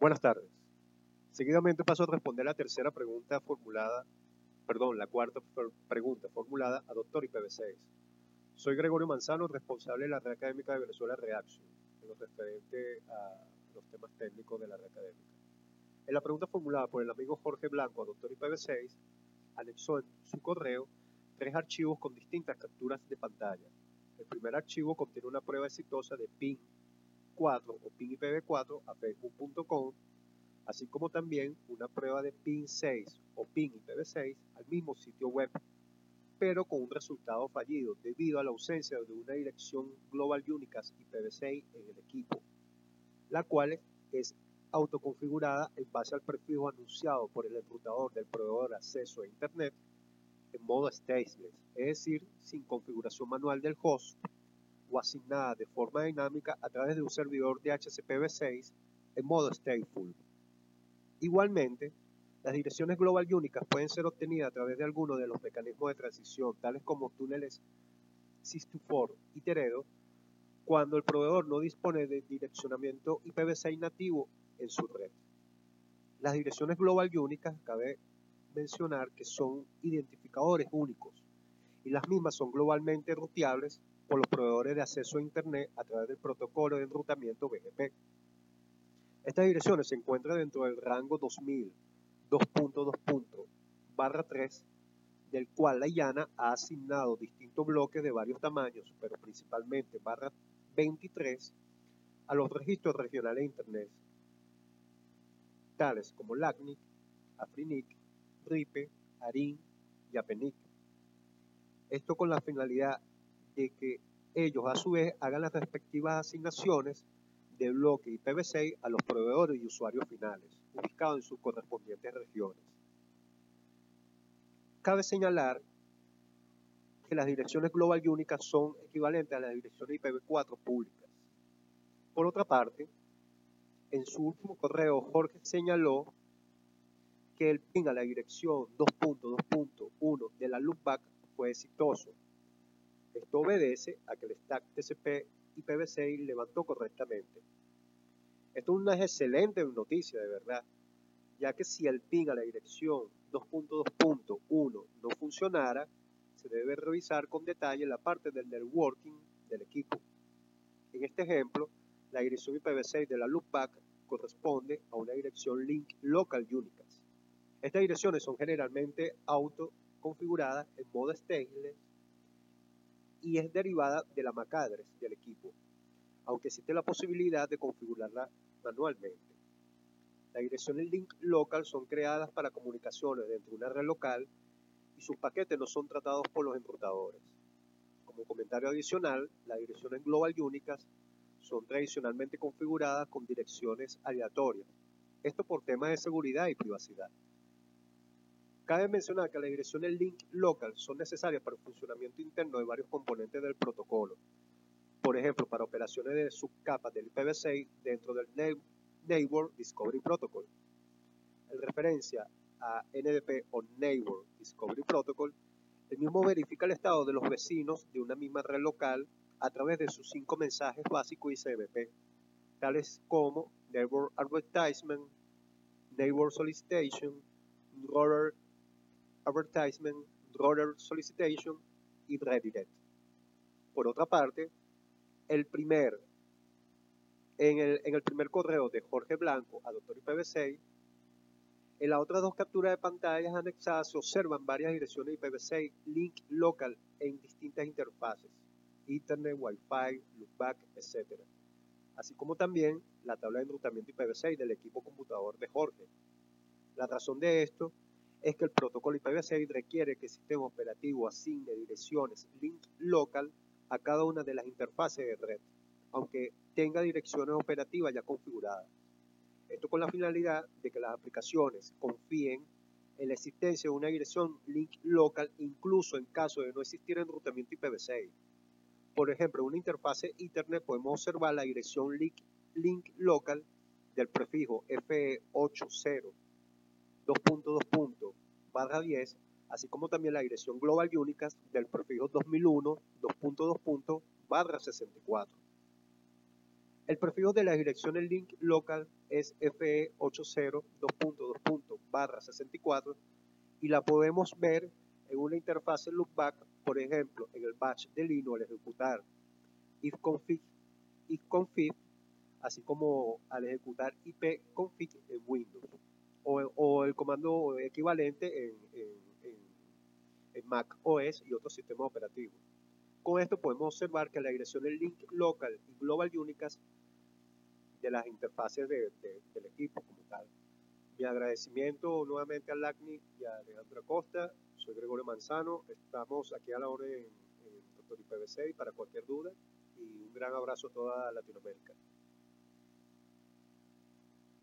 Buenas tardes. Seguidamente paso a responder la tercera pregunta formulada, perdón, la cuarta pregunta formulada a doctor IPv6. Soy Gregorio Manzano, responsable de la red académica de Venezuela Reaction, en lo referente a los temas técnicos de la red académica. En la pregunta formulada por el amigo Jorge Blanco a doctor IPv6, anexó en su correo tres archivos con distintas capturas de pantalla. El primer archivo contiene una prueba exitosa de PIN 4 o PIN IPv4 a facebook.com, así como también una prueba de PIN 6 o PIN IPv6 al mismo sitio web, pero con un resultado fallido debido a la ausencia de una dirección Global Unicast IPv6 en el equipo, la cual es autoconfigurada en base al prefijo anunciado por el enrutador del proveedor de acceso a Internet en modo stateless, es decir, sin configuración manual del host o asignada de forma dinámica a través de un servidor de HCPv6 en modo stateful. Igualmente, las direcciones global únicas pueden ser obtenidas a través de alguno de los mecanismos de transición, tales como túneles SIS2FOR y Teredo, cuando el proveedor no dispone de direccionamiento IPv6 nativo en su red. Las direcciones global únicas cabe mencionar que son identificadores únicos y las mismas son globalmente ruteables por los proveedores de acceso a Internet a través del protocolo de enrutamiento BGP. Estas direcciones se encuentran dentro del rango 2000 2.2. 3 del cual la IANA ha asignado distintos bloques de varios tamaños, pero principalmente barra 23, a los registros regionales de Internet, tales como LACNIC, AFRINIC, RIPE, ARIN y APENIC. Esto con la finalidad de que ellos a su vez hagan las respectivas asignaciones de bloque IPv6 a los proveedores y usuarios finales, ubicados en sus correspondientes regiones. Cabe señalar que las direcciones global únicas son equivalentes a las direcciones IPv4 públicas. Por otra parte, en su último correo, Jorge señaló que el ping a la dirección 2.2.1 de la loopback fue exitoso. Obedece a que el stack TCP IPv6 levantó correctamente. Esto es una excelente noticia, de verdad, ya que si el ping a la dirección 2.2.1 no funcionara, se debe revisar con detalle la parte del networking del equipo. En este ejemplo, la dirección IPv6 de la loopback corresponde a una dirección link local única estas direcciones son generalmente autoconfiguradas en modo stateless y es derivada de la MAC address del equipo, aunque existe la posibilidad de configurarla manualmente. Las direcciones link local son creadas para comunicaciones dentro de una red local y sus paquetes no son tratados por los enrutadores. Como comentario adicional, las direcciones global únicas son tradicionalmente configuradas con direcciones aleatorias, esto por temas de seguridad y privacidad. Cabe mencionar que las direcciones link local son necesarias para el funcionamiento interno de varios componentes del protocolo. Por ejemplo, para operaciones de subcapas del IPv6 dentro del Neighbor Discovery Protocol. En referencia a NDP o Neighbor Discovery Protocol, el mismo verifica el estado de los vecinos de una misma red local a través de sus cinco mensajes básicos ICMP, tales como Neighbor Advertisement, Neighbor Solicitation, Roller Advertisement, Roller Solicitation y Redirect. Por otra parte, el primer, en el, en el primer correo de Jorge Blanco a Doctor IPv6, en las otras dos capturas de pantallas anexadas se observan varias direcciones IPv6 link local en distintas interfaces, Internet, Wi-Fi, loopback, etc. Así como también la tabla de enrutamiento IPv6 del equipo computador de Jorge. La razón de esto es que el protocolo IPv6 requiere que el sistema operativo asigne direcciones link local a cada una de las interfaces de red, aunque tenga direcciones operativas ya configuradas. Esto con la finalidad de que las aplicaciones confíen en la existencia de una dirección link local incluso en caso de no existir enrutamiento IPv6. Por ejemplo, en una interfase Ethernet podemos observar la dirección link, link local del prefijo FE80 2.2. barra 10, así como también la dirección global única del prefijo 2001 2.2. barra 64. El prefijo de la dirección del link local es FE80.2.2. 64 y la podemos ver en una interfaz loopback, por ejemplo, en el batch de Linux al ejecutar ifconfig, ifconfig así como al ejecutar ipconfig en Windows o, el comando equivalente en, en Mac OS y otros sistemas operativos. Con esto podemos observar que la dirección del link local y global unicast de las interfaces del equipo como tal. Mi agradecimiento nuevamente a LACNI y a Alejandro Acosta. Soy Gregorio Manzano. Estamos aquí a la orden en, en Doctor IPv6 para cualquier duda y un gran abrazo a toda Latinoamérica.